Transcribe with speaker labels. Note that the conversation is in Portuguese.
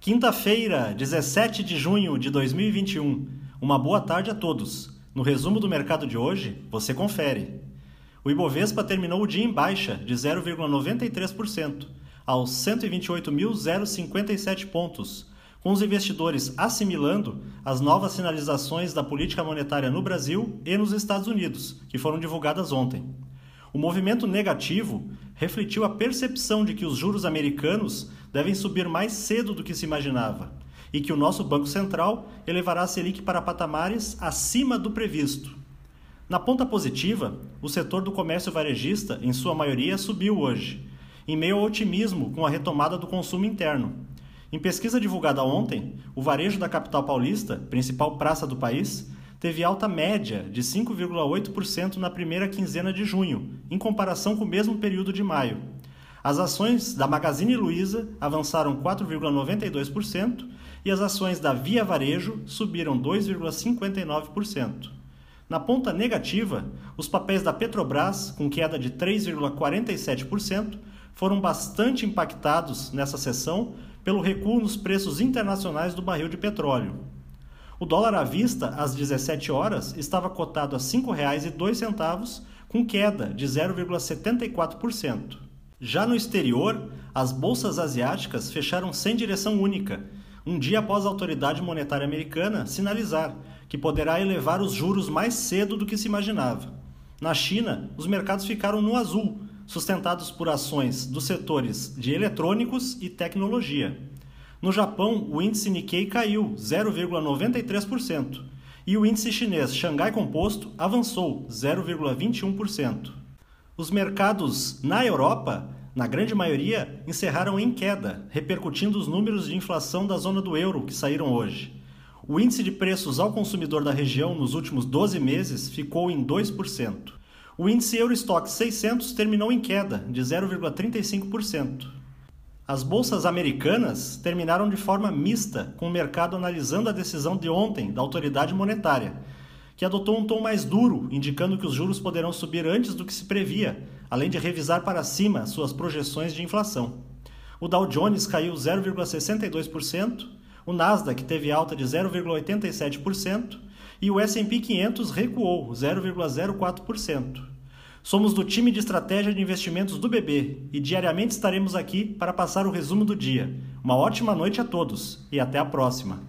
Speaker 1: Quinta-feira, 17 de junho de 2021. Uma boa tarde a todos. No resumo do mercado de hoje, você confere. O Ibovespa terminou o dia em baixa de 0,93%, aos 128.057 pontos, com os investidores assimilando as novas sinalizações da política monetária no Brasil e nos Estados Unidos, que foram divulgadas ontem. O movimento negativo refletiu a percepção de que os juros americanos devem subir mais cedo do que se imaginava e que o nosso Banco Central elevará a Selic para patamares acima do previsto. Na ponta positiva, o setor do comércio varejista, em sua maioria, subiu hoje, em meio ao otimismo com a retomada do consumo interno. Em pesquisa divulgada ontem, o varejo da capital paulista, principal praça do país, teve alta média de 5,8% na primeira quinzena de junho, em comparação com o mesmo período de maio. As ações da Magazine Luiza avançaram 4,92% e as ações da Via Varejo subiram 2,59%. Na ponta negativa, os papéis da Petrobras, com queda de 3,47%, foram bastante impactados nessa sessão pelo recuo nos preços internacionais do barril de petróleo. O dólar à vista, às 17 horas, estava cotado a R$ 5,02, com queda de 0,74%. Já no exterior, as bolsas asiáticas fecharam sem direção única, um dia após a autoridade monetária americana sinalizar que poderá elevar os juros mais cedo do que se imaginava. Na China, os mercados ficaram no azul, sustentados por ações dos setores de eletrônicos e tecnologia. No Japão, o índice Nikkei caiu 0,93% e o índice chinês Xangai Composto avançou 0,21%. Os mercados na Europa, na grande maioria, encerraram em queda, repercutindo os números de inflação da zona do euro que saíram hoje. O índice de preços ao consumidor da região nos últimos 12 meses ficou em 2%. O índice Eurostock 600 terminou em queda de 0,35%. As bolsas americanas terminaram de forma mista, com o mercado analisando a decisão de ontem da autoridade monetária, que adotou um tom mais duro, indicando que os juros poderão subir antes do que se previa, além de revisar para cima suas projeções de inflação. O Dow Jones caiu 0,62%, o Nasdaq teve alta de 0,87% e o S&P 500 recuou 0,04%. Somos do time de estratégia de investimentos do BB e diariamente estaremos aqui para passar o resumo do dia. Uma ótima noite a todos e até a próxima!